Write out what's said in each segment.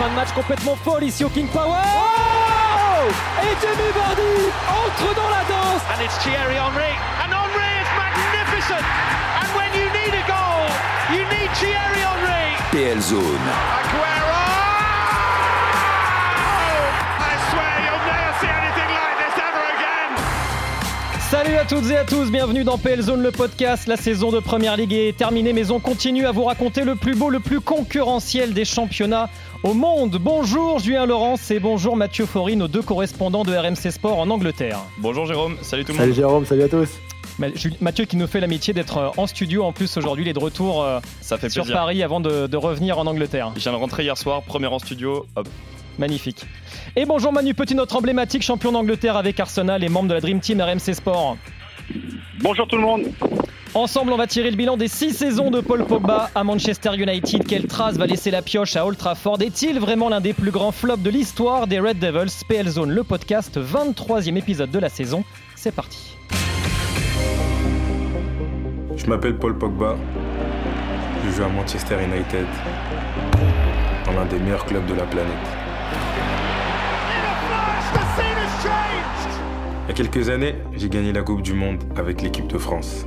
fin de match complètement folle ici au King Power. Oh Et Jamie Vardy entre dans la danse. And it's Thierry Henry. And Henry is magnificent. And when you need a goal, you need Thierry Henry. PL Zone. Aguero! I swear you'll never see anything like this ever again. Salut à toutes et à tous, bienvenue dans PL Zone le podcast. La saison de Première Ligue est terminée, mais on continue à vous raconter le plus beau, le plus concurrentiel des championnats au monde. Bonjour Julien Laurence et bonjour Mathieu Faury, nos deux correspondants de RMC Sport en Angleterre. Bonjour Jérôme, salut tout le Salut monde. Jérôme, salut à tous. Jul- Mathieu qui nous fait l'amitié d'être euh, en studio en plus aujourd'hui, il est de retour euh, Ça fait sur plaisir. Paris avant de, de revenir en Angleterre. Je viens de rentrer hier soir, premier en studio. Hop. Magnifique. Et bonjour Manu Petit, notre emblématique champion d'Angleterre avec Arsenal et membre de la Dream Team RMC Sport. Bonjour tout le monde. Ensemble, on va tirer le bilan des six saisons de Paul Pogba à Manchester United. Quelle trace va laisser la pioche à Old Trafford? Est-il vraiment l'un des plus grands flops de l'histoire des Red Devils? PL Zone, le podcast, 23e épisode de la saison. C'est parti. Je m'appelle Paul Pogba. Je joue à Manchester United, dans l'un des meilleurs clubs de la planète. Il y a quelques années, j'ai gagné la Coupe du Monde avec l'équipe de France.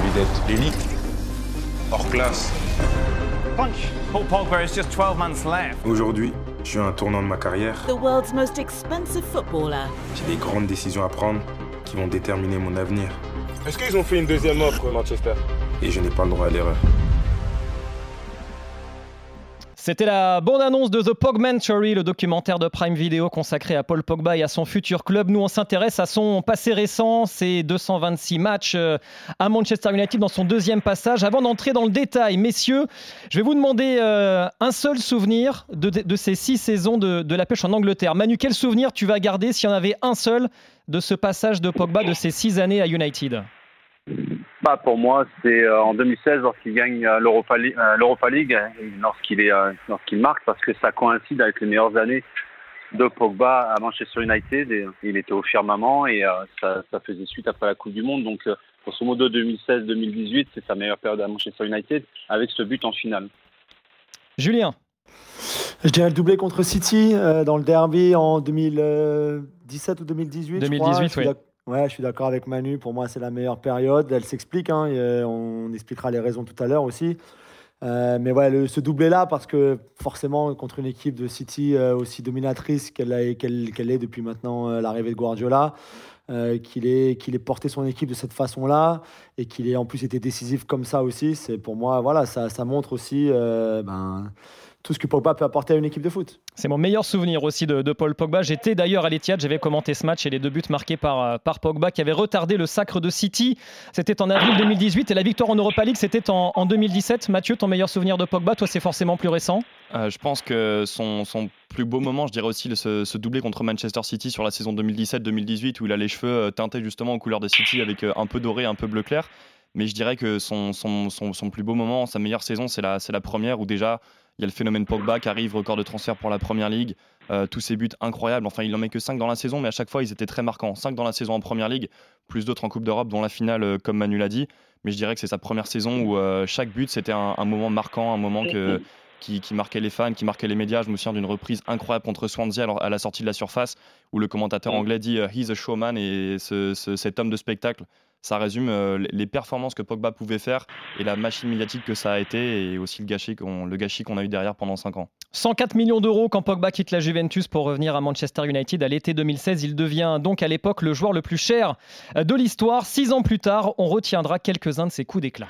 Envie d'être l'élite, hors classe. Paul Pogba is just 12 months left. Aujourd'hui, je suis à un tournant de ma carrière. the world's most expensive footballer. J'ai des grandes décisions à prendre qui vont déterminer mon avenir. Est-ce qu'ils ont fait une deuxième offre, Manchester? Et je n'ai pas le droit à l'erreur. C'était la bande-annonce de The Pogmentary, le documentaire de Prime Video consacré à Paul Pogba et à son futur club. Nous, on s'intéresse à son passé récent, ses 226 matchs euh, à Manchester United dans son deuxième passage. Avant d'entrer dans le détail, messieurs, je vais vous demander euh, un seul souvenir de, ces six saisons de, de la pêche en Angleterre. Manu, quel souvenir tu vas garder s'il y en avait un seul de ce passage de Pogba de ces six années à United? Bah, pour moi, c'est euh, en 2016 lorsqu'il gagne euh, l'Europa League, euh, l'Europa League et lorsqu'il est, euh, lorsqu'il marque, parce que ça coïncide avec les meilleures années de Pogba à Manchester United. Et, il était au firmament et euh, ça, ça faisait suite après la Coupe du Monde. Donc, euh, grosso modo, 2016-2018, c'est sa meilleure période à Manchester United avec ce but en finale. Julien Je dirais le doublé contre City euh, dans le derby en 2017 ou 2018. je crois. 2018, Je suis oui. Ouais, je suis d'accord avec Manu. Pour moi, c'est la meilleure période. Elle s'explique. hein, euh, on expliquera les raisons tout à l'heure aussi. Euh, mais ouais, ce doublé-là, parce que forcément, contre une équipe de City euh, aussi dominatrice qu'elle est depuis maintenant l'arrivée de Guardiola, qu'il ait, ait porté son équipe de cette façon-là et qu'il ait en plus été décisif comme ça aussi, c'est pour moi, voilà, ça, ça montre aussi ben, tout ce que Pogba peut apporter à une équipe de foot. C'est mon meilleur souvenir aussi de, de Paul Pogba. J'étais d'ailleurs à l'Etihad, j'avais commenté ce match et les deux buts marqués par, euh, par Pogba qui avait retardé le sacre de City. C'était en avril 2018 et la victoire en Europa League, c'était en, en 2017. Mathieu, ton meilleur souvenir de Pogba, toi, c'est forcément plus récent. Euh, je pense que son, son plus beau moment, je dirais aussi ce, ce doublé contre Manchester City sur la saison 2017-2018 où il a les cheveux euh, teintés justement aux couleurs de City avec un peu doré, un peu bleu clair. Mais je dirais que son, son, son, son plus beau moment, sa meilleure saison, c'est la, c'est la première où déjà il y a le phénomène Pogba qui arrive, record de transfert pour la première ligue, euh, tous ses buts incroyables. Enfin, il en met que 5 dans la saison, mais à chaque fois ils étaient très marquants. 5 dans la saison en première ligue, plus d'autres en Coupe d'Europe, dont la finale, euh, comme Manu l'a dit. Mais je dirais que c'est sa première saison où euh, chaque but c'était un, un moment marquant, un moment que, qui, qui marquait les fans, qui marquait les médias. Je me souviens d'une reprise incroyable contre Swansea à la sortie de la surface où le commentateur anglais dit He's a showman et ce- ce- cet homme de spectacle. Ça résume euh, les- performances que Pogba pouvait faire et la machine médiatique que ça a été et aussi le gâchis qu'on le gâchis qu'on a eu derrière pendant 5 ans. 104 millions d'euros quand Pogba quitte la Juventus pour revenir à Manchester United à l'été 2016. Il devient donc à l'époque le joueur le plus cher de l'histoire. Six ans plus tard, on retiendra quelques-uns de ses coups d'éclat.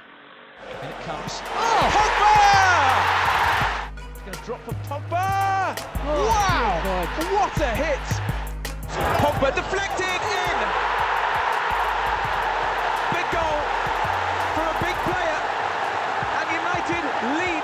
Pogba. Wow! What a hit! Pogba deflected in. 力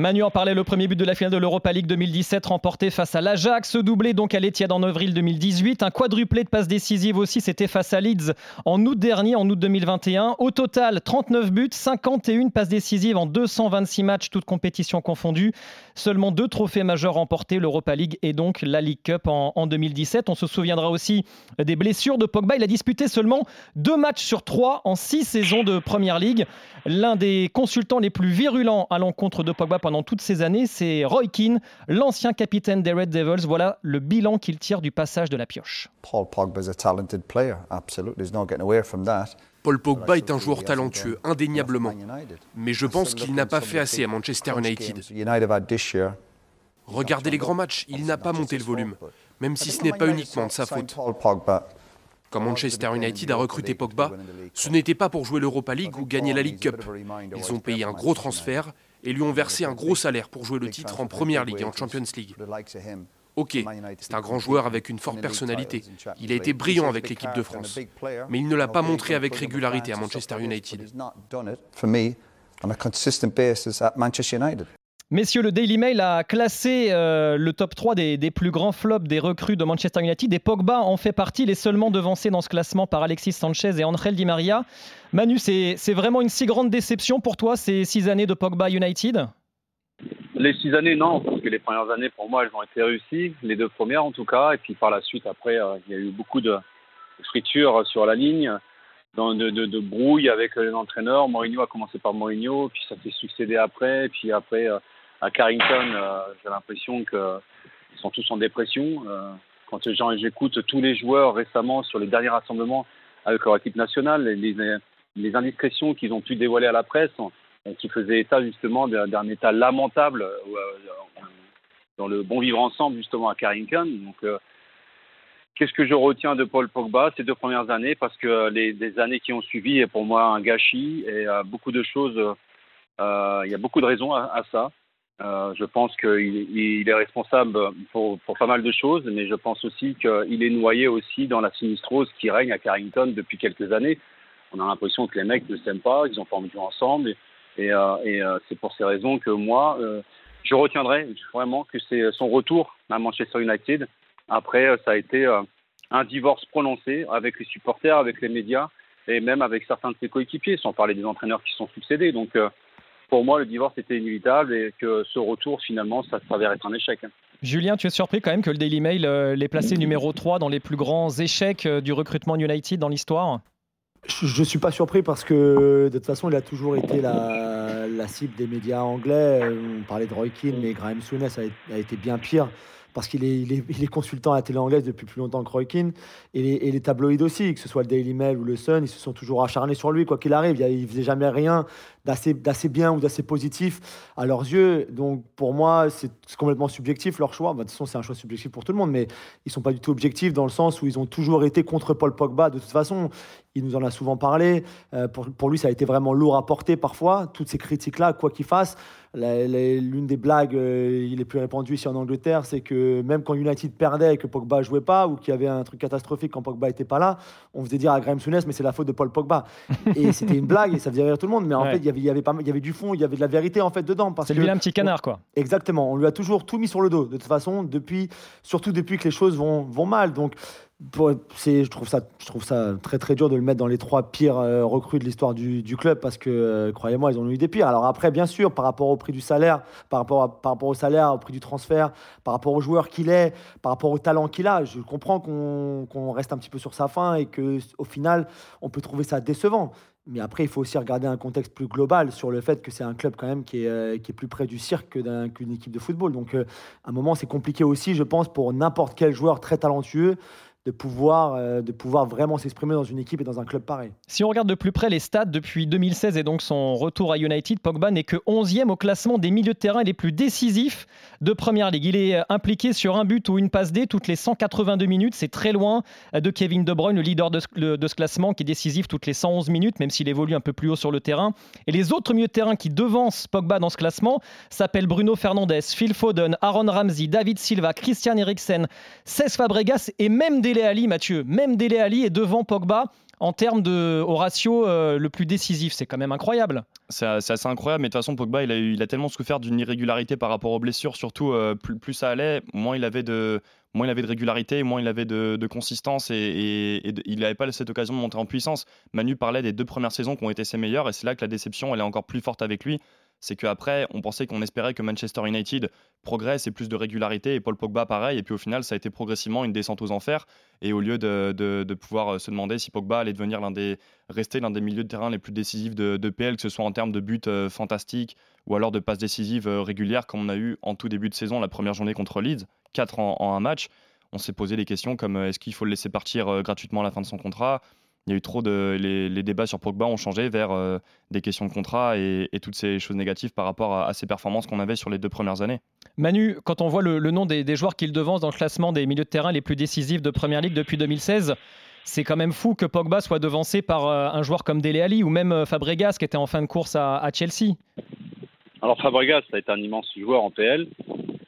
Manu en parlait, le premier but de la finale de l'Europa League 2017 remporté face à l'Ajax, doublé donc à l'Etihad en avril 2018, un quadruplé de passes décisives aussi, c'était face à Leeds en août dernier, en août 2021. Au total, 39 buts, 51 passes décisives en 226 matchs, toutes compétitions confondues. Seulement deux trophées majeurs remportés, l'Europa League et donc la League Cup en, en 2017. On se souviendra aussi des blessures de Pogba. Il a disputé seulement deux matchs sur trois en six saisons de Première League. L'un des consultants les plus virulents à l'encontre de Pogba toutes ces années, c'est Roy Keane, l'ancien capitaine des Red Devils. Voilà le bilan qu'il tire du passage de la pioche. Paul Pogba is a talented player, absolutely. There's no getting away from that. Paul Pogba est un joueur talentueux, indéniablement. Mais je pense qu'il n'a pas fait assez à Manchester United. Regardez les grands matchs, il n'a pas monté le volume, même si ce n'est pas uniquement de sa faute. Quand Manchester United a recruté Pogba, ce n'était pas pour jouer l'Europa League ou gagner la League Cup. Ils ont payé un gros transfert et lui ont versé un gros salaire pour jouer le titre en Première Ligue et en Champions League. Ok, c'est un grand joueur avec une forte personnalité. Il a été brillant avec l'équipe de France. Mais il ne l'a pas montré avec régularité à Manchester United. Messieurs, le Daily Mail a classé euh, le top 3 des, plus grands flops des recrues de Manchester United et Pogba en fait partie. Il est seulement devancé dans ce classement par Alexis Sanchez et Angel Di Maria. Manu, c'est vraiment une si grande déception pour toi ces six années de Pogba United? Les six années, non, parce que les premières années, pour moi, elles ont été réussies, les deux premières en tout cas, et puis par la suite, après, euh, il y a eu beaucoup de fritures sur la ligne, de, de, de, brouille avec les entraîneurs. Mourinho a commencé par Mourinho, puis ça s'est succédé après, puis après, euh, à Carrington, euh, j'ai l'impression qu'ils sont tous en dépression. Euh, quand j'écoute tous les joueurs récemment sur les derniers rassemblements avec leur équipe nationale, les, indiscrétions qu'ils ont pu dévoiler à la presse, qui faisaient état justement d'un état lamentable euh, dans le bon vivre ensemble justement à Carrington. Donc, qu'est-ce que je retiens de Paul Pogba ces deux premières années? Parce que les, années qui ont suivi est pour moi un gâchis et euh, beaucoup de choses. Il y a beaucoup de raisons à ça. Euh, je pense qu'il il est responsable pour, pas mal de choses, mais je pense aussi qu'il est noyé aussi dans la sinistrose qui règne à Carrington depuis quelques années. On a l'impression que les mecs ne s'aiment pas, qu'ils ont pas envie ensemble. Et, euh, euh, c'est pour ces raisons que moi, je retiendrai vraiment que c'est son retour à Manchester United. Après, ça a été un divorce prononcé avec les supporters, avec les médias et même avec certains de ses coéquipiers, sans parler des entraîneurs qui sont succédés. Donc, pour moi, le divorce était inévitable et que ce retour, finalement, ça s'avère être un échec. Julien, tu es surpris quand même que le Daily Mail l'ait placé numéro 3 dans les plus grands échecs du recrutement United dans l'histoire? Je ne suis pas surpris parce que de toute façon, il a toujours été la, la cible des médias anglais. On parlait de Roy Keane, mais Graham Souness a, a été bien pire parce qu'il est, il est, il est, consultant à la télé anglaise depuis plus longtemps que Roy Keane. Et les, et les, tabloïds aussi, que ce soit le Daily Mail ou le Sun, ils se sont toujours acharnés sur lui, quoi qu'il arrive. Il ne faisait jamais rien d'assez bien ou d'assez positif à leurs yeux. Donc pour moi, c'est complètement subjectif leur choix. De toute façon, c'est un choix subjectif pour tout le monde, mais ils ne sont pas du tout objectifs dans le sens où ils ont toujours été contre Paul Pogba. De toute façon, il nous en a souvent parlé. Euh, pour, pour, lui, ça a été vraiment lourd à porter parfois, toutes ces critiques-là, quoi qu'il fasse. L'une des blagues euh, il est plus répandues ici en Angleterre, c'est que même quand United perdait et que Pogba jouait pas, ou qu'il y avait un truc catastrophique quand Pogba était pas là, on faisait dire à Graham Souness, mais c'est la faute de Paul Pogba. et c'était une blague et ça faisait rire tout le monde. Mais en ouais. fait, il y avait, il y avait pas, il y avait du fond, il y avait de la vérité en fait dedans. C'est lui un petit canard, quoi. Exactement. On lui a toujours tout mis sur le dos. De toute façon, depuis, surtout depuis que les choses vont, vont mal. Donc je trouve ça je trouve ça très très dur de le mettre dans les trois pires euh, recrues de l'histoire du, du, club parce que euh, croyez-moi ils ont eu des pires alors après bien sûr par rapport au prix du salaire par rapport par rapport au salaire au prix du transfert par rapport au joueur qu'il est par rapport au talent qu'il a je comprends qu'on qu reste un petit peu sur sa fin et que au final on peut trouver ça décevant mais après, il faut aussi regarder un contexte plus global sur le fait que c'est un club quand même qui est, euh, qui est plus près du cirque qu'une qu équipe de football. Donc, à un moment, c'est compliqué aussi, je pense, pour n'importe quel joueur très talentueux de pouvoir, euh, de pouvoir vraiment s'exprimer dans une équipe et dans un club pareil. Si on regarde de plus près les stats depuis 2016 et donc son retour à United, Pogba n'est que 11e au classement des milieux de terrain les plus décisifs de Première Ligue. Il est euh, impliqué sur un but ou une passe D toutes les 182 minutes. C'est très loin euh, de Kevin De Bruyne, le leader de ce, classement, qui est décisif toutes les 111 minutes, même s'il évolue un peu plus haut sur le terrain. Et les autres milieux de terrain qui devancent Pogba dans ce classement s'appellent Bruno Fernandes, Phil Foden, Aaron Ramsey, David Silva, Christian Eriksen, Cesc Fabregas et même des Dele Ali, Mathieu, même Dele Ali est devant Pogba en termes de au ratio euh, le plus décisif. C'est quand même incroyable. C'est assez incroyable, mais de toute façon, Pogba, il a, tellement souffert d'une irrégularité par rapport aux blessures, surtout euh, plus, ça allait, moins il avait de, moins il avait de régularité, moins il avait de, consistance et, et, il n'avait pas cette occasion de monter en puissance. Manu parlait des deux premières saisons qui ont été ses meilleures et c'est là que la déception, elle est encore plus forte avec lui c'est qu'après, on pensait qu'on espérait que Manchester United progresse et plus de régularité, et Paul Pogba pareil, et puis au final, ça a été progressivement une descente aux enfers, et au lieu de, pouvoir euh, se demander si Pogba allait devenir l'un des, rester l'un des milieux de terrain les plus décisifs de, de, PL, que ce soit en termes de buts euh, fantastiques, ou alors de passes décisives euh, régulières, comme on a eu en tout début de saison, la première journée contre Leeds, 4 en, en un match, on s'est posé des questions comme est-ce qu'il faut le laisser partir gratuitement à la fin de son contrat? Il y a eu trop de. Les, débats sur Pogba ont changé vers euh, des questions de contrat et, toutes ces choses négatives par rapport à, ses performances qu'on avait sur les deux premières années. Manu, quand on voit le, nom des, joueurs qu'il devance dans le classement des milieux de terrain les plus décisifs de Première Ligue depuis 2016, c'est quand même fou que Pogba soit devancé par euh, un joueur comme Dele Alli ou même euh, Fabregas qui était en fin de course à, à Chelsea. Alors Fabregas, ça a été un immense joueur en PL.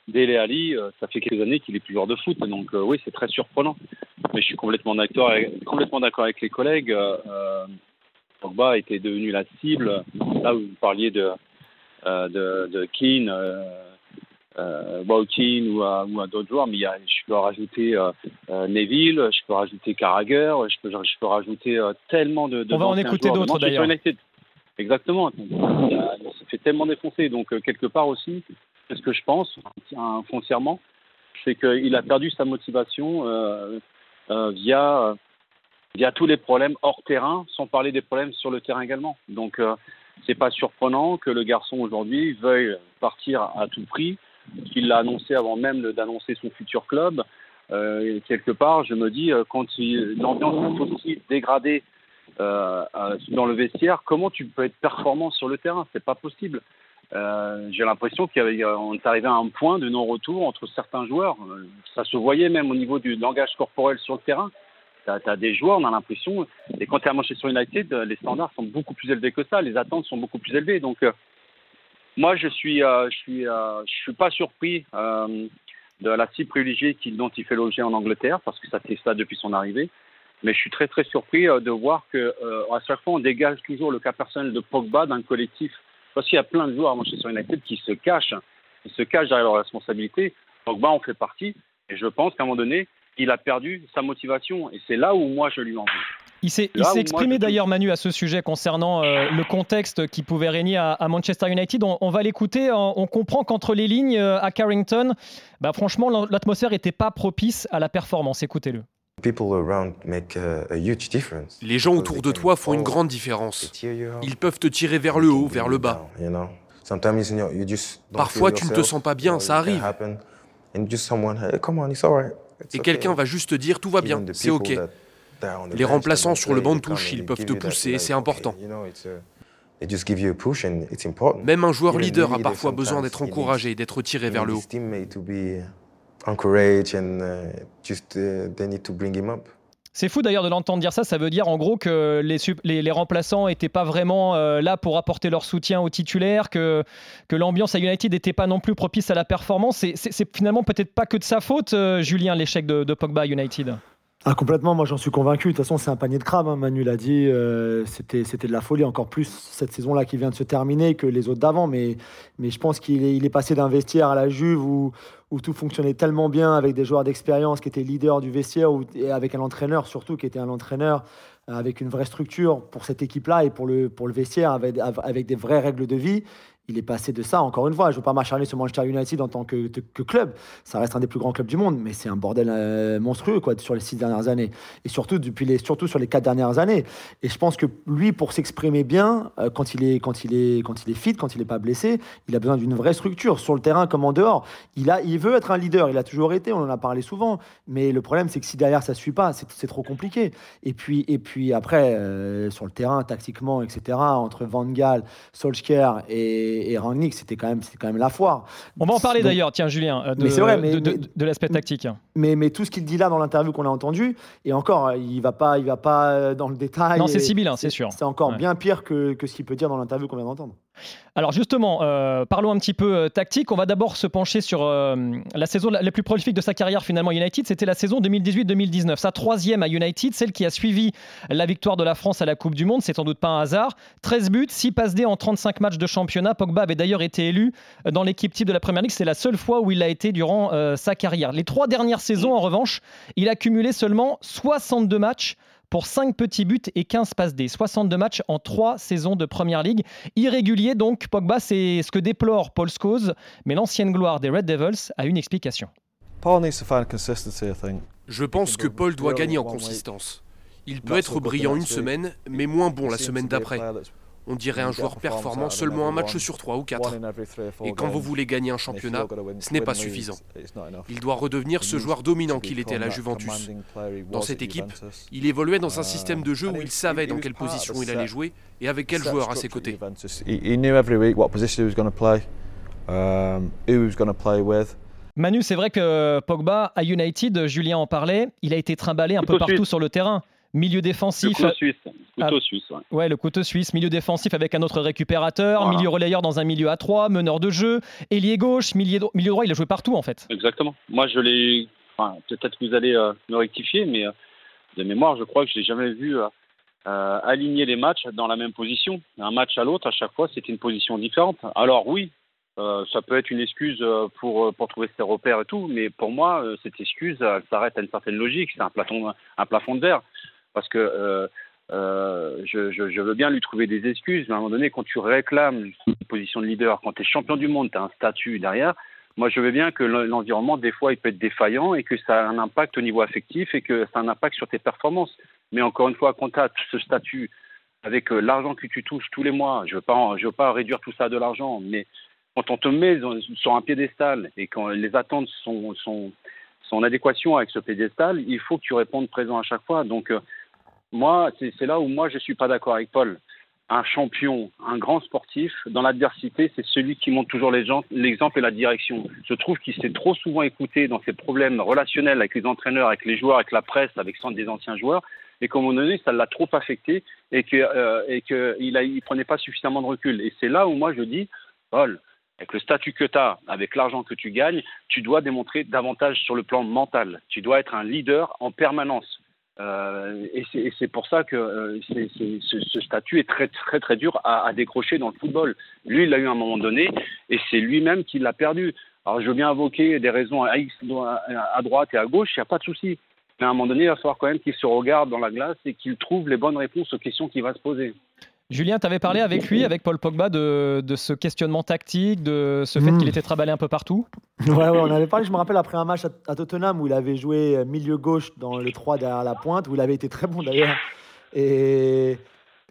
Dele Ali, euh, ça fait quelques années qu'il est plus joueur de foot, donc euh, oui, c'est très surprenant. Mais je suis complètement d'accord avec, complètement d'accord avec les collègues. Euh, Pogba était devenu la cible. Là où vous parliez de de, de Keane, euh, ou à, ou à d'autres joueurs, mais il y a, je peux rajouter Neville, je peux rajouter Carragher, je peux, je peux rajouter tellement de, de. On va en écouter d'autres d'ailleurs. Exactement. S'est fait tellement défoncer. Donc, quelque part aussi, ce que je pense, foncièrement, c'est qu'il a perdu sa motivation euh, euh, via, via tous les problèmes hors terrain, sans parler des problèmes sur le terrain également. Donc, euh, c'est pas surprenant que le garçon aujourd'hui veuille partir à tout prix, qu'il l'a annoncé avant même d'annoncer son futur club. quelque part, je me dis, quand l'ambiance est aussi dégradée dans le vestiaire, comment tu peux être performant sur le terrain? C'est pas possible. Euh, j'ai l'impression qu'on est arrivé à un point de non-retour entre certains joueurs. Euh, ça se voyait même au niveau du langage corporel sur le terrain. Tu as, des joueurs, on a l'impression, et quand tu es à Manchester United, les standards sont beaucoup plus élevés que ça, les attentes sont beaucoup plus élevées. Donc, euh, moi, je suis, je suis, je suis pas surpris de la cible privilégiée dont il fait l'objet en Angleterre, parce que ça fait ça depuis son arrivée. Mais je suis très très surpris de voir que à chaque fois on dégage toujours le cas personnel de Pogba d'un collectif parce qu'il y a plein de joueurs à Manchester United qui se cachent, qui se cachent derrière leurs responsabilités. Donc, en fait partie. Et je pense qu'à un moment donné, il a perdu sa motivation. Et c'est là où moi, je lui en veux. Il s'est exprimé d'ailleurs, Manu, à ce sujet concernant euh, le contexte qui pouvait régner à, Manchester United. On, va l'écouter. On, comprend qu'entre les lignes euh, à Carrington, bah, franchement, l'atmosphère n'était pas propice à la performance. Écoutez-le. Les gens autour de toi font une grande différence. Ils peuvent te tirer vers le haut, vers le bas. Parfois, tu ne te sens pas bien, ça arrive. Et quelqu'un va juste te dire tout va bien, c'est ok. Les remplaçants sur le banc de touche, ils peuvent te pousser, c'est important. Même un joueur leader a parfois besoin d'être encouragé d'être tiré vers le haut. Uh, uh, c'est fou d'ailleurs de l'entendre dire ça. Ça veut dire en gros que les, remplaçants n'étaient pas vraiment euh, là pour apporter leur soutien aux titulaires, que, que l'ambiance à United n'était pas non plus propice à la performance. C'est finalement peut-être pas que de sa faute, euh, Julien, l'échec de, de Pogba à United. Ah, complètement, moi j'en suis convaincu. De toute façon, c'est un panier de crabes, hein, Manu l'a dit. Euh, c'était, de la folie, encore plus cette saison-là qui vient de se terminer que les autres d'avant. Mais, mais je pense qu'il est, passé d'un vestiaire à la Juve où, tout fonctionnait tellement bien avec des joueurs d'expérience qui étaient leaders du vestiaire et avec un entraîneur surtout qui était un entraîneur euh, avec une vraie structure pour cette équipe-là et pour le, pour le vestiaire avec des vraies règles de vie il est passé de ça, encore une fois, je ne veux pas m'acharner sur Manchester United en tant que, club, ça reste un des plus grands clubs du monde, mais c'est un bordel euh, monstrueux sur les six dernières années, et surtout, depuis surtout sur les quatre dernières années. Et je pense que lui, pour s'exprimer bien, euh, quand, il est, quand, il est, quand il est fit, quand il n'est pas blessé, il a besoin d'une vraie structure, sur le terrain comme en dehors. Il, a, il veut être un leader, il a toujours été, on en a parlé souvent, mais le problème, c'est que si derrière ça ne suit pas, c'est trop compliqué. Et puis, et puis après, euh, sur le terrain, tactiquement, etc., entre Van Gaal, Solskjaer et et, Rangnick, c'était quand, même, quand même la foire. On va en parler d'ailleurs, tiens, Julien, euh, de, vrai, de, l'aspect tactique. Mais, mais tout ce qu'il dit là dans l'interview qu'on a entendu, et encore, il ne va, pas, il va pas dans le détail. Non, c'est Sibyl, hein, c'est sûr. C'est encore bien pire que, que ce qu'il peut dire dans l'interview qu'on vient d'entendre. Alors justement, euh, parlons un petit peu euh, tactique. On va d'abord se pencher sur euh, la saison la, plus prolifique de sa carrière finalement United. C'était la saison 2018-2019, sa troisième à United, celle qui a suivi la victoire de la France à la Coupe du Monde. C'est sans doute pas un hasard. 13 buts, 6 passes D en 35 matchs de championnat. Pogba avait d'ailleurs été élu dans l'équipe type de la Première Ligue. C'est la seule fois où il a été durant sa carrière. Les trois dernières saisons, en revanche, il a cumulé seulement 62 matchs pour 5 petits buts et 15 passes D. 62 matchs en 3 saisons de Première Ligue. Irrégulier donc, Pogba, c'est ce que déplore Paul Scholes, mais l'ancienne gloire des Red Devils a une explication. Je pense que Paul doit gagner en consistance. Il peut être brillant une semaine, mais moins bon la semaine d'après. On dirait un joueur performant seulement un match sur trois ou quatre. Et quand vous voulez gagner un championnat, ce n'est pas suffisant. Il doit redevenir ce joueur dominant qu'il était à la Juventus. Dans cette équipe, il évoluait dans un système de jeu où il savait dans quelle position il allait jouer et avec quel joueur à ses côtés. Manu, c'est vrai que Pogba à United, Julien en parlait, il a été trimballé un peu partout sur le terrain. Milieu défensif. Le couteau suisse. Couteau suisse ouais. le couteau suisse. Milieu défensif avec un autre récupérateur. Milieu relayeur dans un milieu à 3. Meneur de jeu. Ailier gauche. Milieu, milieu droit. Il a joué partout en fait. Exactement. Moi, je l'ai. Enfin, Peut-être que vous allez euh, me rectifier, mais euh, de mémoire, je crois que je n'ai jamais vu euh, aligner les matchs dans la même position. Un match à l'autre, à chaque fois, c'était une position différente. Alors, oui, ça peut être une excuse pour, pour trouver ses repères et tout, mais pour moi, cette excuse, elle s'arrête à une certaine logique. C'est un plafond, un plafond de verre parce que euh, euh, je, veux bien lui trouver des excuses, mais à un moment donné, quand tu réclames une position de leader, quand tu es champion du monde, tu as un statut derrière, moi je veux bien que l'environnement, des fois, il peut être défaillant et que ça a un impact au niveau affectif et que ça a un impact sur tes performances. Mais encore une fois, quand tu as ce statut avec euh, l'argent que tu touches tous les mois, je ne veux pas réduire tout ça à de l'argent, mais quand on te met sur un piédestal et quand les attentes sont, sont, sont en adéquation avec ce piédestal, il faut que tu répondes présent à chaque fois. Donc, moi, c'est là où moi je suis pas d'accord avec Paul. Un champion, un grand sportif, dans l'adversité, c'est celui qui montre toujours l'exemple et la direction. Je trouve qu'il s'est trop souvent écouté dans ses problèmes relationnels avec les entraîneurs, avec les joueurs, avec la presse, avec des anciens joueurs, et qu'à un moment donné, ça l'a trop affecté et qu'il euh, ne prenait pas suffisamment de recul. Et c'est là où moi je dis, Paul, avec le statut que tu as, avec l'argent que tu gagnes, tu dois démontrer davantage sur le plan mental. Tu dois être un leader en permanence. Euh, et c'est pour ça que euh, ce, statut est très très très dur à, décrocher dans le football. Lui, il l'a eu à un moment donné, et c'est lui-même qui l'a perdu. Alors, je veux bien invoquer des raisons à, à droite et à gauche, il n'y a pas de souci. Mais à un moment donné, il va falloir quand même qu'il se regarde dans la glace et qu'il trouve les bonnes réponses aux questions qu'il va se poser. Julien, tu avais parlé avec lui, avec Paul Pogba, de, ce questionnement tactique, de ce fait hmm. qu'il était travaillé un peu partout? Ouais, ouais, on avait parlé, je me rappelle, après un match à, Tottenham où il avait joué euh, milieu gauche dans le 3 derrière la pointe, où il avait été très bon d'ailleurs. Et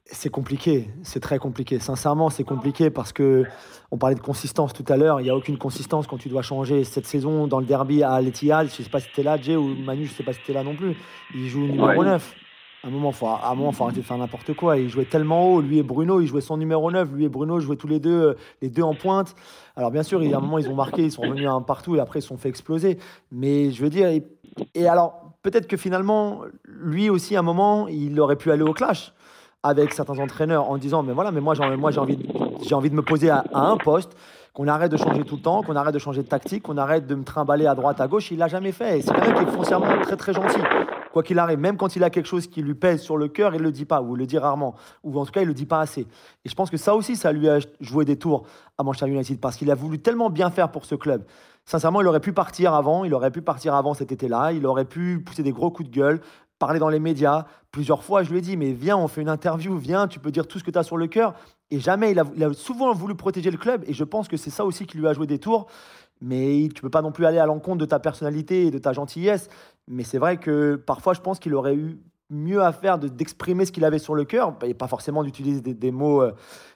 c'est compliqué, c'est très compliqué. Sincèrement, c'est compliqué parce que on parlait de consistance tout à l'heure. Il n'y a aucune consistance quand tu dois changer cette saison dans le derby à l'Etihad. Je ne sais pas si c'était là, Jay, ou Manu, je ne sais pas si c'était là non plus. Il joue numéro 9. Moment, à un moment, faut arrêter de faire n'importe quoi. Il jouait tellement haut, lui et Bruno, il jouait son numéro 9, lui et Bruno jouaient tous les deux, euh, les deux en pointe. Alors bien sûr, il y a un moment, ils ont marqué, ils sont revenus un partout et après, ils se sont fait exploser. Mais je veux dire, et, alors, peut-être que finalement, lui aussi, à un moment, il aurait pu aller au clash avec certains entraîneurs en disant, mais voilà, mais moi, j'ai, envie, j'ai envie de me poser à, un poste qu'on arrête de changer tout le temps, qu'on arrête de changer de tactique, qu'on arrête de me trimballer à droite, à gauche. Il l'a jamais fait. Et c'est quelqu'un qui est foncièrement très très gentil quoi qu'il arrive, même quand il a quelque chose qui lui pèse sur le cœur, il ne le dit pas, ou il le dit rarement, ou en tout cas, il ne le dit pas assez. Et je pense que ça aussi, ça lui a joué des tours à Manchester United, parce qu'il a voulu tellement bien faire pour ce club. Sincèrement, il aurait pu partir avant, il aurait pu partir avant cet été-là, il aurait pu pousser des gros coups de gueule, parler dans les médias. Plusieurs fois, je lui ai dit, mais viens, on fait une interview, viens, tu peux dire tout ce que tu as sur le cœur. Et jamais, il a, souvent voulu protéger le club, et je pense que c'est ça aussi qui lui a joué des tours mais tu peux pas non plus aller à l'encontre de ta personnalité et de ta gentillesse. Mais c'est vrai que parfois, je pense qu'il aurait eu mieux à faire d'exprimer ce qu'il avait sur le cœur, et pas forcément d'utiliser des, mots, euh,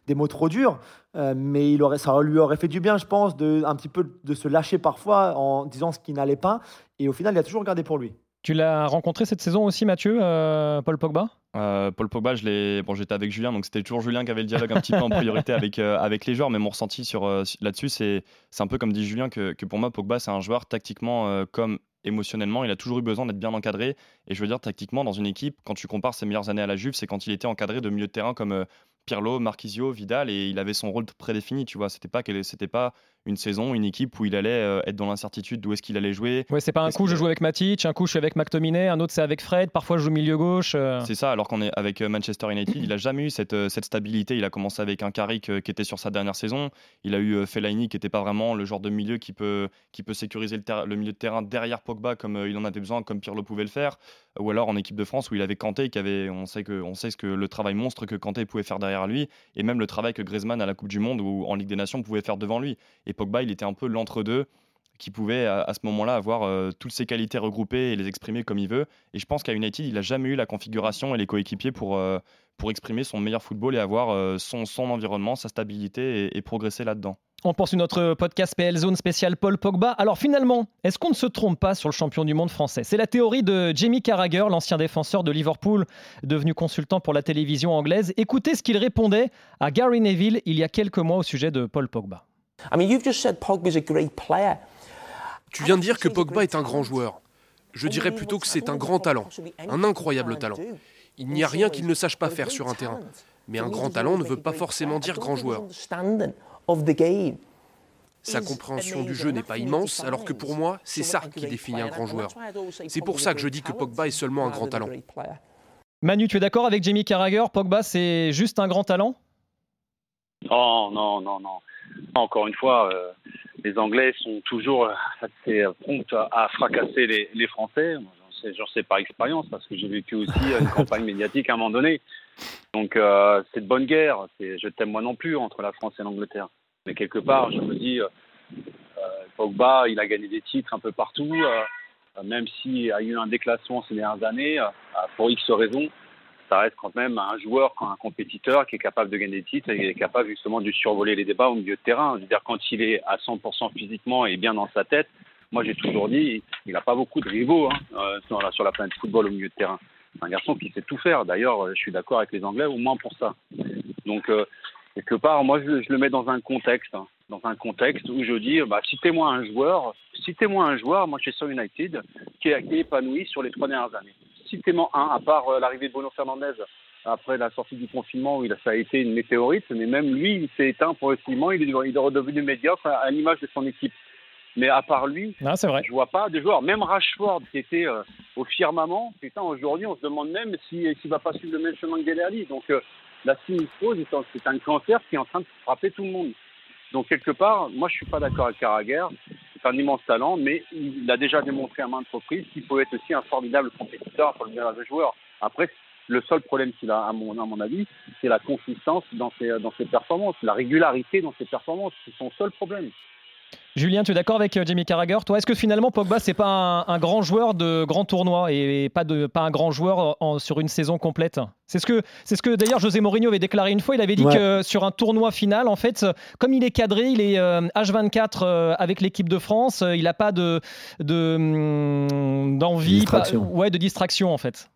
des mots trop durs, euh, mais il aurait, ça lui aurait fait du bien, je pense, de, un petit peu de se lâcher parfois en disant ce qui n'allait pas, et au final, il a toujours gardé pour lui. Tu l'as rencontré cette saison aussi, Mathieu, euh, Paul Pogba? Paul Pogba, je l'ai. Bon, j'étais avec Julien, donc c'était toujours Julien qui avait le dialogue un petit peu en priorité avec, avec les joueurs. Mais mon ressenti sur là-dessus, c'est un peu comme dit Julien que, que pour moi, Pogba, c'est un joueur tactiquement comme émotionnellement, il a toujours eu besoin d'être bien encadré. Et je veux dire, tactiquement, dans une équipe, quand tu compares ses meilleures années à la Juve, c'est quand il était encadré de milieu de terrain comme, euh, Pirlo, Marquisio, Vidal, et il avait son rôle prédéfini, tu vois. C'était pas, c'était pas une saison, une équipe où il allait euh, être dans l'incertitude d'où est-ce qu'il allait jouer. Ouais, c'est pas un coup je joue avec Matic, un coup je suis avec McTominay, un autre c'est avec Fred, parfois je joue milieu gauche. Euh. C'est ça, alors qu'on est avec euh, Manchester United, il a jamais eu cette, cette stabilité. Il a commencé avec un Carrick qui était sur sa dernière saison. Il a eu Fellaini qui n'était pas vraiment le genre de milieu qui peut, qui peut sécuriser le, le milieu de terrain derrière Pogba comme il en avait besoin, comme Pirlo pouvait le faire. Ou alors en équipe de France où il avait Kanté, qui avait, on sait que, on sait ce que le travail monstre que Kanté pouvait faire derrière lui, et même le travail que Griezmann à la Coupe du Monde ou en Ligue des Nations pouvait faire devant lui. Et Pogba, il était un peu l'entre-deux qui pouvait à, ce moment-là avoir euh, toutes ses qualités regroupées et les exprimer comme il veut. Et je pense qu'à United, il n'a jamais eu la configuration et les coéquipiers pour, euh, pour exprimer son meilleur football et avoir euh, son, son environnement, sa stabilité et, progresser là-dedans. On poursuit notre podcast PL Zone spécial Paul Pogba. Alors finalement, est-ce qu'on ne se trompe pas sur le champion du monde français? C'est la théorie de Jamie Carragher, l'ancien défenseur de Liverpool, devenu consultant pour la télévision anglaise. Écoutez ce qu'il répondait à Gary Neville il y a quelques mois au sujet de Paul Pogba. I mean, you've just said Pogba's a great player. Tu viens de dire que Pogba est un grand joueur. Je dirais plutôt que c'est un grand talent, un incroyable talent. Il n'y a rien qu'il ne sache pas faire sur un terrain. Mais un grand talent ne veut pas forcément dire grand joueur. Sa compréhension du jeu n'est pas immense, alors que pour moi, c'est ça qui définit un grand joueur. C'est pour ça que je dis que Pogba est seulement un grand talent. Manu, tu es d'accord avec Jamie Carragher? Pogba, c'est juste un grand talent? Non, non, non, non. Encore une fois, euh, les Anglais sont toujours assez prompts à, fracasser les, Français. J'en sais, par expérience parce que j'ai vécu aussi une campagne médiatique à un moment donné. Donc euh, c'est de bonne guerre. Je t'aime moi non plus entre la France et l'Angleterre. Mais quelque part, je me dis, euh, Pogba, il a gagné des titres un peu partout. même s'il a eu un déclassement ces dernières années, pour X raisons, ça reste quand même un joueur, un compétiteur qui est capable de gagner des titres et qui est capable justement de survoler les débats au milieu de terrain. Je veux dire, quand il est à 100% physiquement et bien dans sa tête, moi j'ai toujours dit, il n'a pas beaucoup de rivaux hein, euh, sur, la, sur la planète football au milieu de terrain. C'est un garçon qui sait tout faire. D'ailleurs, je suis d'accord avec les Anglais, au moins pour ça. Donc, euh, quelque part, moi je, le mets dans un contexte, hein, dans un contexte où je dis, bah, citez-moi un joueur, citez-moi un joueur, Manchester United, qui est, qui épanoui sur les trois dernières années citez-moi un, à part euh, l'arrivée de Bruno Fernandez après la sortie du confinement où il a, ça a été une météorite, mais même lui, il s'est éteint progressivement, il est, il est redevenu médiocre à, l'image de son équipe. Mais à part lui, c'est vrai. je vois pas des joueurs. Même Rashford, qui était euh, au firmament, putain, aujourd'hui, on se demande même s'il si, ne va pas suivre le même chemin que Dele Donc, euh, la sinusrose, c'est un cancer qui est en train de frapper tout le monde. Donc, quelque part, moi, je suis pas d'accord avec Carragher un immense talent, mais il a déjà démontré à maintes reprises qu'il peut être aussi un formidable compétiteur, un formidable joueur. Après, le seul problème qu'il a, à mon, avis, c'est la consistance dans ses, dans ses performances, la régularité dans ses performances. C'est son seul problème. Julien, tu es d'accord avec euh, Jamie Carragher? Toi, est-ce que finalement Pogba c'est pas un, grand joueur de grand tournoi et pas de pas un grand joueur sur une saison complète? C'est ce que c'est ce que d'ailleurs José Mourinho avait déclaré une fois. Il avait dit que sur un tournoi final, en fait, comme il est cadré, il est H24 euh, euh, avec l'équipe de France, il n'a pas de hum, d'envie, ouais, de distraction en fait.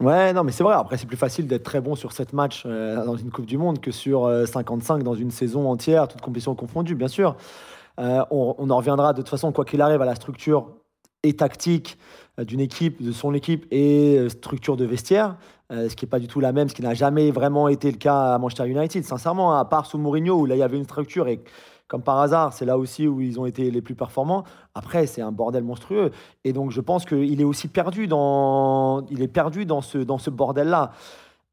Ouais, non, mais c'est vrai. Après, c'est plus facile d'être très bon sur 7 matchs dans une Coupe du Monde que sur 55 dans une saison entière, toutes compétitions confondues, bien sûr. Euh, on, en reviendra de toute façon, quoi qu'il arrive, à la structure et tactique euh, d'une équipe, de son équipe et euh, structure de vestiaire, ce qui n'est pas du tout la même, ce qui n'a jamais vraiment été le cas à Manchester United, sincèrement, hein, à part sous Mourinho où là il y avait une structure et comme par hasard, c'est là aussi où ils ont été les plus performants. Après, c'est un bordel monstrueux. Et donc, je pense qu'il est aussi perdu dans, il est perdu dans ce, dans ce bordel-là.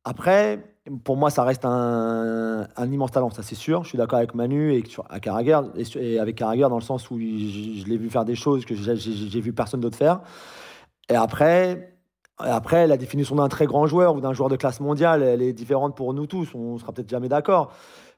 Après, pour moi, ça reste un, immense talent, ça c'est sûr. Je suis d'accord avec Manu et, à Carragher, et, avec Carragher dans le sens où je, l'ai vu faire des choses que j'ai vu personne d'autre faire. Et après, après, la définition d'un très grand joueur ou d'un joueur de classe mondiale, elle est différente pour nous tous. On sera peut-être jamais d'accord.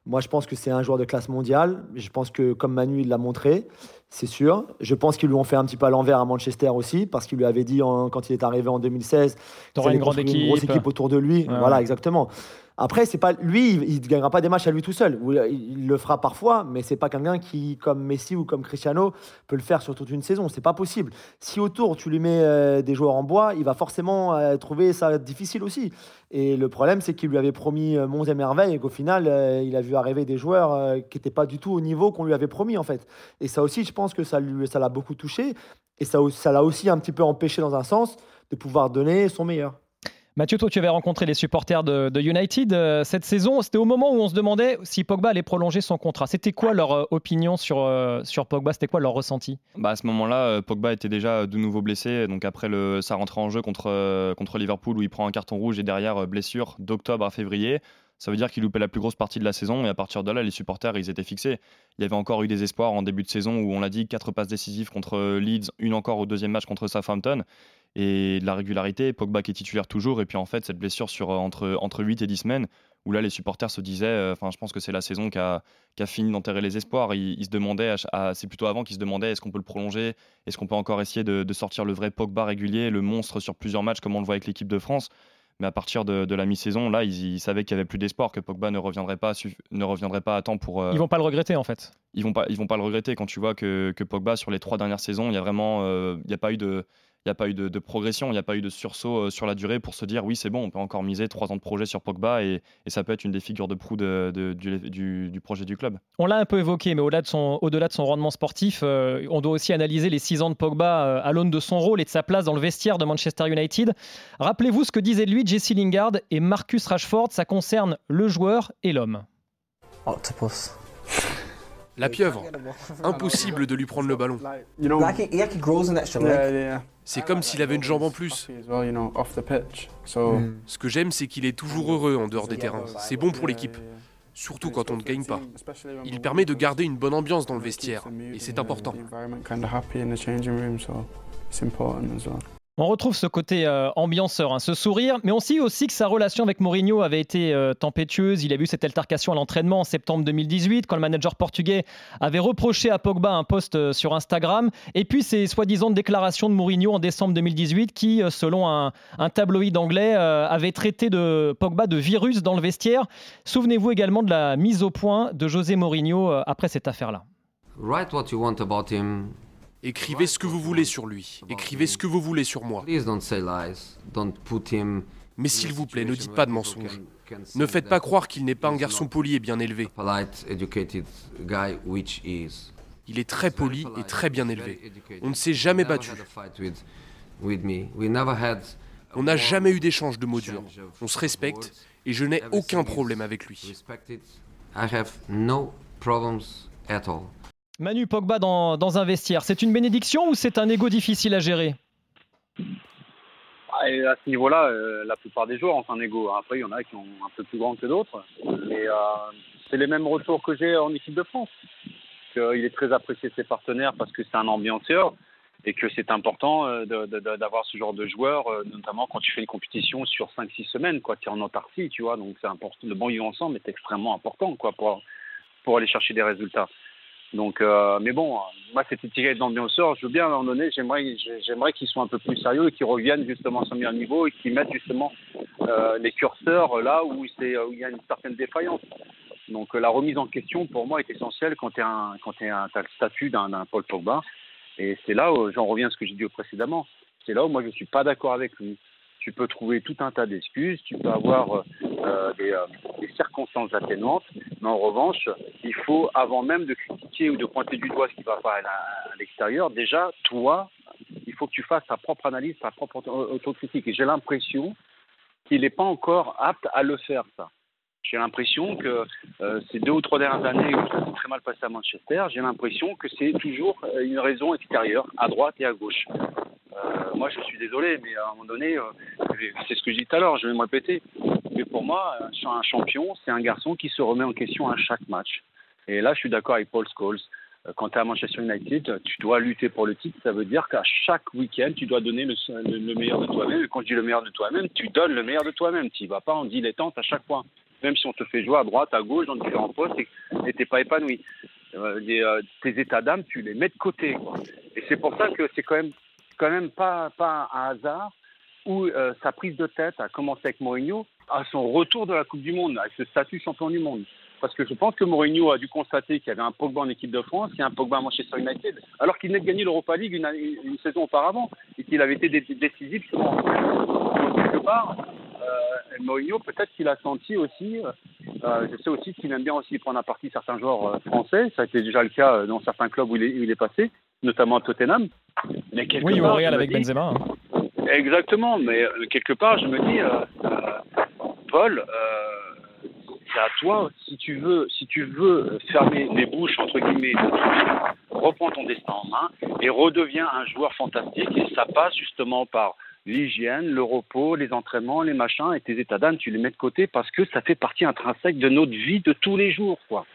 Moi, je pense que c'est un joueur de classe mondiale. Je pense que, comme Manu, il l'a montré, c'est sûr. Je pense qu'ils lui ont fait un petit peu à l'envers à Manchester aussi, parce qu'il lui avait dit quand il est arrivé en 2016, tu une, grande équipe. une grosse équipe autour de lui. Voilà, exactement. Après, c'est pas lui, il ne gagnera pas des matchs à lui tout seul. Il le fera parfois, mais c'est pas quelqu'un qui, comme Messi ou comme Cristiano, peut le faire sur toute une saison. C'est pas possible. Si autour tu lui mets euh, des joueurs en bois, il va forcément euh, trouver ça difficile aussi. Et le problème, c'est qu'il lui avait promis euh, monts et merveilles et qu'au final, il a vu arriver des joueurs qui n'étaient pas du tout au niveau qu'on lui avait promis en fait. Et ça aussi, je pense que ça l'a beaucoup touché et ça, ça l'a aussi un petit peu empêché dans un sens de pouvoir donner son meilleur. Mathieu, toi, tu avais rencontré les supporters de, United euh, cette saison. C'était au moment où on se demandait si Pogba allait prolonger son contrat. C'était quoi leur euh, opinion sur, euh, sur Pogba? C'était quoi leur ressenti? Bah, À ce moment-là, Pogba était déjà de nouveau blessé. Donc après le, sa rentrée en jeu contre, contre Liverpool où il prend un carton rouge et derrière blessure d'octobre à février. Ça veut dire qu'il loupait la plus grosse partie de la saison et à partir de là, les supporters, ils étaient fixés. Il y avait encore eu des espoirs en début de saison où on l'a dit, quatre passes décisives contre Leeds, une encore au deuxième match contre Southampton et de la régularité. Pogba qui est titulaire toujours, et puis en fait, cette blessure sur euh, entre, entre 8 et 10 semaines, où là, les supporters se disaient, euh, enfin, je pense que c'est la saison qui a, qui a fini d'enterrer les espoirs. Ils, se demandaient, c'est plutôt avant qu'ils se demandaient est-ce qu'on peut le prolonger? Est-ce qu'on peut encore essayer de, sortir le vrai Pogba régulier, le monstre sur plusieurs matchs, comme on le voit avec l'équipe de France? Mais à partir de, la mi-saison, là, ils, savaient qu'il n'y avait plus d'espoir, que Pogba ne reviendrait pas, ne reviendrait pas à temps pour. Euh, ils vont pas le regretter en fait. Ils vont pas, ils vont pas le regretter quand tu vois que, que Pogba sur les trois dernières saisons, il y a vraiment, il n'y a pas eu de, n'y a pas eu de, progression, il n'y a pas eu de sursaut euh, sur la durée pour se dire oui, c'est bon, on peut encore miser trois ans de projet sur Pogba et, ça peut être une des figures de proue du, projet du club. On l'a un peu évoqué, mais au-delà de son, au-delà de son rendement sportif, euh, on doit aussi analyser les six ans de Pogba euh, à l'aune de son rôle et de sa place dans le vestiaire de Manchester United. Rappelez-vous ce que disaient de lui Jesse Lingard et Marcus Rashford, ça concerne le joueur et l'homme. Octopus. La pieuvre. Impossible de lui prendre le ballon. C'est comme s'il avait une jambe en plus. Ce que j'aime, c'est qu'il est toujours heureux en dehors des terrains. C'est bon pour l'équipe. Surtout quand on ne gagne pas. Il permet de garder une bonne ambiance dans le vestiaire. Et c'est important. On retrouve ce côté euh, ambianceur, hein, ce sourire, mais on sait aussi que sa relation avec Mourinho avait été euh, tempétueuse. Il a vu cette altercation à l'entraînement en septembre 2018, quand le manager portugais avait reproché à Pogba un post euh, sur Instagram. Et puis ces soi-disant déclarations de Mourinho en décembre 2018, qui, selon un, tabloïd anglais, avait traité de Pogba de virus dans le vestiaire. Souvenez-vous également de la mise au point de José Mourinho après cette affaire-là. Write Écrivez ce que vous voulez sur lui. Écrivez ce que vous voulez sur moi. Mais s'il vous plaît, ne dites pas de mensonges. Ne faites pas croire qu'il n'est pas un garçon poli et bien élevé. Il est très poli et très bien élevé. On ne s'est jamais battu. On n'a jamais eu d'échange de mots durs. On se respecte et je n'ai aucun problème avec lui. Manu Pogba dans, un vestiaire, c'est une bénédiction ou c'est un ego difficile à gérer? Ah, à ce niveau-là, euh, la plupart des joueurs ont un ego. Après, il y en a qui ont un peu plus grand que d'autres. Euh, c'est les mêmes retours que j'ai en équipe de France. il est très apprécié de ses partenaires parce que c'est un ambianceur et que c'est important euh, d'avoir ce genre de joueur, notamment quand tu fais une compétition sur 5-6 semaines. Tu es en Antarctique, tu vois. Donc, c'est important. Le bon vivre ensemble est extrêmement important quoi, pour, pour aller chercher des résultats. Donc, euh, mais bon, moi, cette étiquette d'ambianceur, je veux bien à un moment donné, j'aimerais, j'aimerais qu'ils soient un peu plus sérieux et qu'ils reviennent justement à son meilleur niveau et qu'ils mettent justement euh, les curseurs là où, il y a une certaine défaillance. Donc, euh, la remise en question, pour moi, est essentielle quand tu as le statut d'un Paul Pogba. Et c'est là où j'en reviens à ce que j'ai dit précédemment. C'est là où moi, je ne suis pas d'accord avec lui tu peux trouver tout un tas d'excuses, tu peux avoir euh, des, euh, des, circonstances atténuantes, mais en revanche, il faut, avant même de critiquer ou de pointer du doigt ce qui va pas à l'extérieur, déjà, toi, il faut que tu fasses ta propre analyse, ta propre autocritique. Et j'ai l'impression qu'il n'est pas encore apte à le faire, ça. J'ai l'impression que euh, ces deux ou trois dernières années où ça s'est très mal passé à Manchester, j'ai l'impression que c'est toujours une raison extérieure, à droite et à gauche. Euh, moi, je suis désolé, mais à un moment donné, euh, c'est ce que je dis tout à l'heure, je vais me répéter. Mais pour moi, un champion, c'est un garçon qui se remet en question à chaque match. Et là, je suis d'accord avec Paul Scholes. Euh, quand tu es à Manchester United, tu dois lutter pour le titre. Ça veut dire qu'à chaque week-end, tu dois donner le, meilleur de toi-même. Et quand je dis le meilleur de toi-même, tu donnes le meilleur de toi-même. Tu ne vas pas en dilettante à chaque fois. Même si on te fait jouer à droite, à gauche, dans différents postes et tu n'es pas épanoui. tes états d'âme, tu les mets de côté. Et c'est pour ça que c'est quand même quand même pas, pas un hasard où euh, sa prise de tête a commencé avec Mourinho à son retour de la Coupe du Monde, avec ce statut champion du monde. Parce que je pense que Mourinho a dû constater qu'il y avait un Pogba en équipe de France et un Pogba à Manchester United, alors qu'il venait de gagner l'Europa League une, saison auparavant et qu'il avait été décisif justement. quelque part, euh, Mourinho, peut-être qu'il a senti aussi, euh, je sais aussi qu'il aime bien aussi prendre à partie certains joueurs français, ça a été déjà le cas dans certains clubs où il est passé, notamment à Tottenham. Mais oui, au Real avec Benzema. Hein. Exactement, mais quelque part, je me dis, Paul, c'est à toi, si tu veux, si tu veux fermer les bouches entre guillemets, reprends ton destin en main et redeviens un joueur fantastique. Et ça passe justement par l'hygiène, le repos, les entraînements, les machins, et tes états d'âme, tu les mets de côté parce que ça fait partie intrinsèque de notre vie de tous les jours, quoi.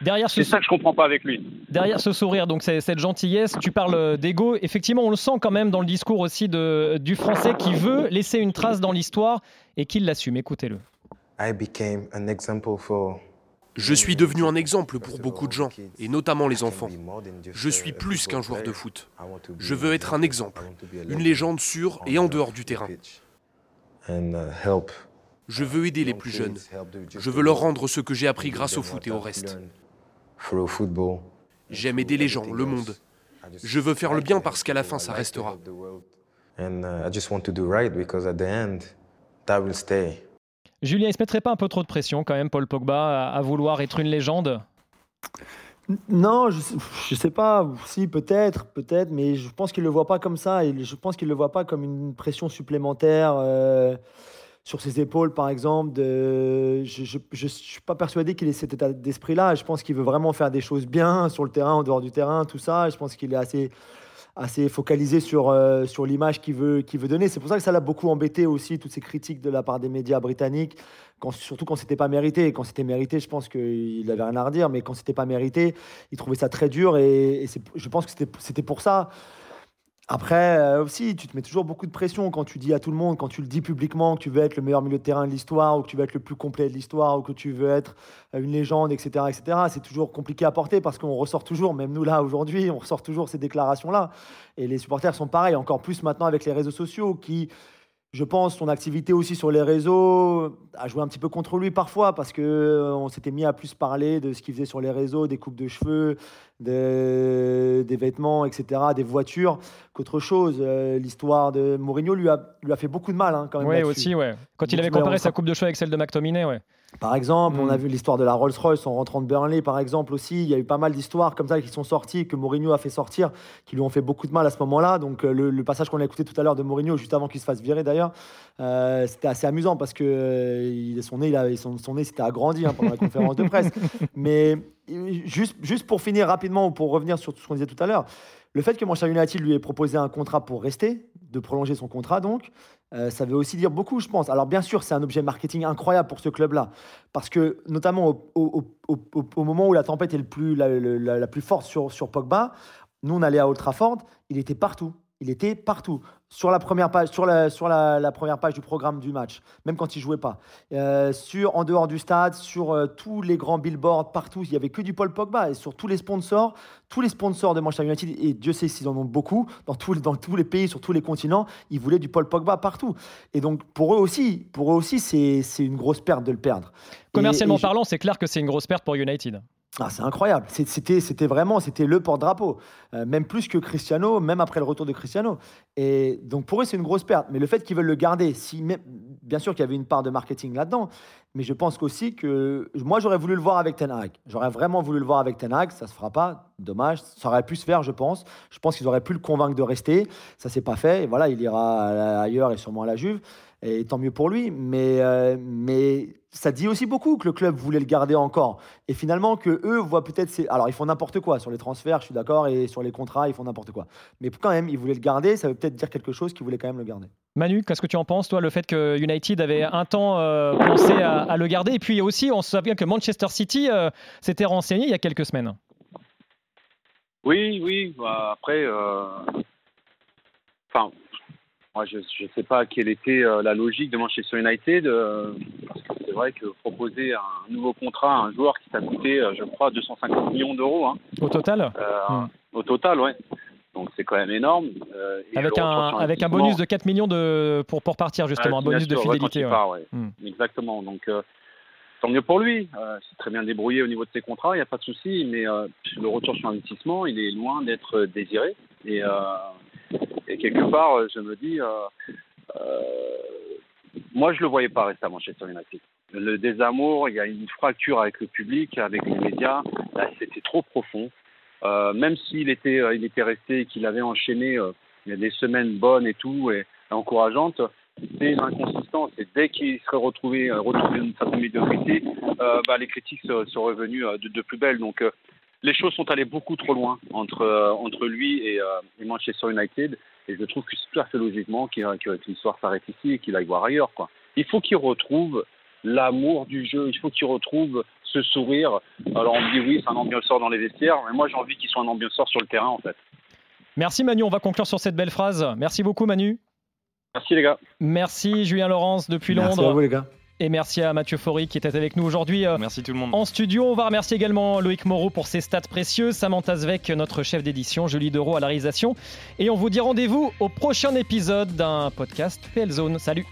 Derrière c'est ça que je comprends pas avec lui. Derrière ce sourire, donc cette gentillesse, tu parles d'ego. Effectivement, on le sent quand même dans le discours aussi de, du Français qui veut laisser une trace dans l'histoire et qui l'assume. Écoutez-le. Je suis devenu un exemple pour beaucoup de gens, et notamment les enfants. Je suis plus qu'un joueur de foot. Je veux être un exemple, une légende sur et en dehors du terrain. Je veux aider les plus jeunes. Je veux leur rendre ce que j'ai appris grâce au foot et au reste. J'aime aider les gens, le monde. Je veux faire le bien parce qu'à la fin, ça restera. Julien, il se mettrait pas un peu trop de pression quand même, Paul Pogba, à, vouloir être une légende? Non, je ne sais pas. Si, peut-être, peut-être, mais je pense qu'il ne le voit pas comme ça. Et je pense qu'il ne le voit pas comme une pression supplémentaire euh, sur ses épaules, par exemple. Je ne suis pas persuadé qu'il ait cet état d'esprit-là. Je pense qu'il veut vraiment faire des choses bien sur le terrain, en dehors du terrain, tout ça. Je pense qu'il est assez assez focalisé sur, euh, sur l'image qu'il veut, qu'il veut donner. C'est pour ça que ça l'a beaucoup embêté aussi, toutes ces critiques de la part des médias britanniques, quand, surtout quand c'était pas mérité. Quand c'était mérité, je pense qu'il avait rien à redire, mais quand c'était pas mérité, il trouvait ça très dur et, et je pense que c'était pour ça. Après, euh, aussi, tu te mets toujours beaucoup de pression quand tu dis à tout le monde, quand tu le dis publiquement que tu veux être le meilleur milieu de terrain de l'histoire, ou que tu veux être le plus complet de l'histoire, ou que tu veux être euh, une légende, etc. etc. C'est toujours compliqué à porter parce qu'on ressort toujours, même nous là aujourd'hui, on ressort toujours ces déclarations-là. Et les supporters sont pareils, encore plus maintenant avec les réseaux sociaux qui je pense, son activité aussi sur les réseaux a joué un petit peu contre lui parfois parce que euh, on s'était mis à plus parler de ce qu'il faisait sur les réseaux, des coupes de cheveux, des, vêtements, etc., des voitures, qu'autre chose. Euh, l'histoire de Mourinho lui a, lui a fait beaucoup de mal hein, quand même. Oui, aussi, ouais. Quand il avait comparé sa coupe de cheveux avec celle de McTominay, ouais. Par exemple, on a mm. vu l'histoire de la Rolls-Royce en rentrant de Burnley, par exemple aussi. Il y a eu pas mal d'histoires comme ça qui sont sorties, que Mourinho a fait sortir, qui lui ont fait beaucoup de mal à ce moment-là. Donc euh, le, passage qu'on a écouté tout à l'heure de Mourinho, juste avant qu'il se fasse virer d'ailleurs, euh, c'était assez amusant parce que euh, son nez, il son, nez s'était agrandi hein, pendant la conférence de presse. Mais juste, juste pour finir rapidement ou pour revenir sur tout ce qu'on disait tout à l'heure, le fait que Manchester United lui ait proposé un contrat pour rester, de prolonger son contrat donc, euh, ça veut aussi dire beaucoup, je pense. Alors bien sûr, c'est un objet marketing incroyable pour ce club-là, parce que notamment au, moment où la tempête est la, plus forte sur, sur Pogba, nous on allait à Old Trafford, il était partout. Il était partout. Sur la première page, sur la, sur la, première page du programme du match, même quand il jouait pas. Euh, sur, en dehors du stade, sur euh, tous les grands billboards, partout, il y avait que du Paul Pogba. Et sur tous les sponsors, tous les sponsors de Manchester United, et Dieu sait s'ils en ont beaucoup, dans, dans tous les pays, sur tous les continents, ils voulaient du Paul Pogba partout. Et donc, pour eux aussi, pour eux aussi c'est une grosse perte de le perdre. Commercialement parlant, c'est clair que c'est une grosse perte pour United. Ah, c'est incroyable. C'était, vraiment, c'était le porte-drapeau. Euh, même plus que Cristiano, même après le retour de Cristiano. Et donc pour eux, c'est une grosse perte. Mais le fait qu'ils veulent le garder, bien sûr qu'il y avait une part de marketing là-dedans, mais je pense aussi que moi, j'aurais voulu le voir avec Ten Hag. J'aurais vraiment voulu le voir avec Ten Hag. Ça se fera pas. Dommage. Ça aurait pu se faire, je pense. Je pense qu'ils auraient pu le convaincre de rester. Ça s'est pas fait. Et voilà, il ira ailleurs et sûrement à la Juve et tant mieux pour lui. Mais, euh, mais ça dit aussi beaucoup que le club voulait le garder encore. Et finalement, que eux voient peut-être. Alors, ils font n'importe quoi sur les transferts, je suis d'accord, et sur les contrats, ils font n'importe quoi. Mais quand même, ils voulaient le garder, ça veut peut-être dire quelque chose qu'ils voulaient quand même le garder. Manu, qu'est-ce que tu en penses, toi, le fait que United avait un temps euh, pensé à, le garder? Et puis aussi, on se souvient que Manchester City euh, s'était renseigné il y a quelques semaines. Oui, oui. Bah, après. Enfin, moi, je ne sais pas quelle était euh, la logique de Manchester United, euh, parce que c'est vrai que proposer un nouveau contrat à un joueur qui t'a coûté, euh, je crois, 250 millions d'euros. Hein, au total? Hmm. Au total, ouais. Donc c'est quand même énorme. avec un, avec un bonus de 4 millions de, pour, pour partir, justement, un bonus de fidélité. Hmm. Exactement. Donc tant mieux pour lui. c'est très bien débrouillé au niveau de ses contrats, il n'y a pas de souci, mais le retour sur investissement, il est loin d'être désiré. Et et quelque part, euh, je me dis, euh, euh, moi, je le voyais pas rester à Manchester United. Le désamour, il y a une fracture avec le public, avec les médias. C'était trop profond. même s'il était, il était resté et qu'il avait enchaîné des semaines bonnes et tout, et, encourageantes. C'est l'inconsistance. Et dès qu'il serait retrouvé, retrouvé une certaine médiocrité, bah, les critiques seraient revenues de, de, plus belle. Donc, les choses sont allées beaucoup trop loin entre, entre lui et, et Manchester United. Et je trouve que c'est tout à fait logiquement qu'il qu l'histoire s'arrête ici et qu'il aille voir ailleurs. Quoi. Il faut qu'il retrouve l'amour du jeu, il faut qu'il retrouve ce sourire. Alors on me dit oui, c'est un ambianceur dans les vestiaires, mais moi j'ai envie qu'il soit un ambianceur sur le terrain en fait. Merci Manu, on va conclure sur cette belle phrase. Merci beaucoup Manu. Merci les gars. Merci Julien Laurence depuis Londres. Merci à vous les gars. Et merci à Mathieu Faury qui était avec nous aujourd'hui. Euh, merci tout le monde. En studio, on va remercier également Loïc Moreau pour ses stats précieux, Samantha Zvek, notre chef d'édition, Julie Dereau à la réalisation. Et on vous dit rendez-vous au prochain épisode d'un podcast PL Zone. Salut